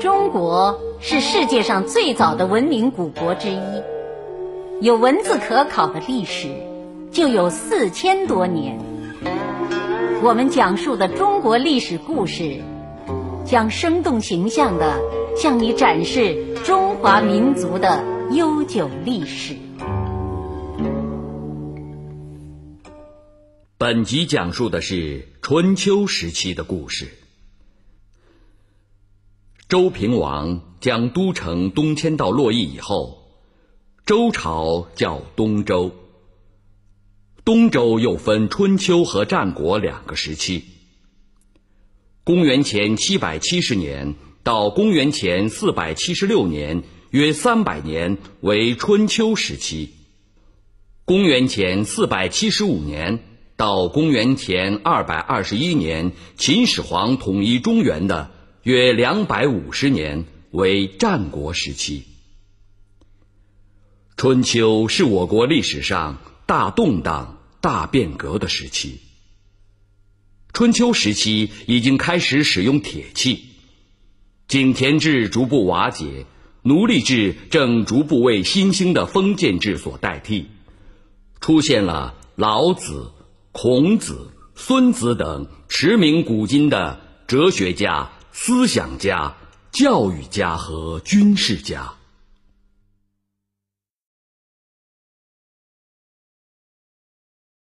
中国是世界上最早的文明古国之一，有文字可考的历史就有四千多年。我们讲述的中国历史故事，将生动形象地向你展示中华民族的悠久历史。本集讲述的是春秋时期的故事。周平王将都城东迁到洛邑以后，周朝叫东周。东周又分春秋和战国两个时期。公元前七百七十年到公元前四百七十六年，约三百年为春秋时期。公元前四百七十五年到公元前二百二十一年，秦始皇统一中原的。约两百五十年为战国时期。春秋是我国历史上大动荡、大变革的时期。春秋时期已经开始使用铁器，井田制逐步瓦解，奴隶制正逐步为新兴的封建制所代替，出现了老子、孔子、孙子等驰名古今的哲学家。思想家、教育家和军事家。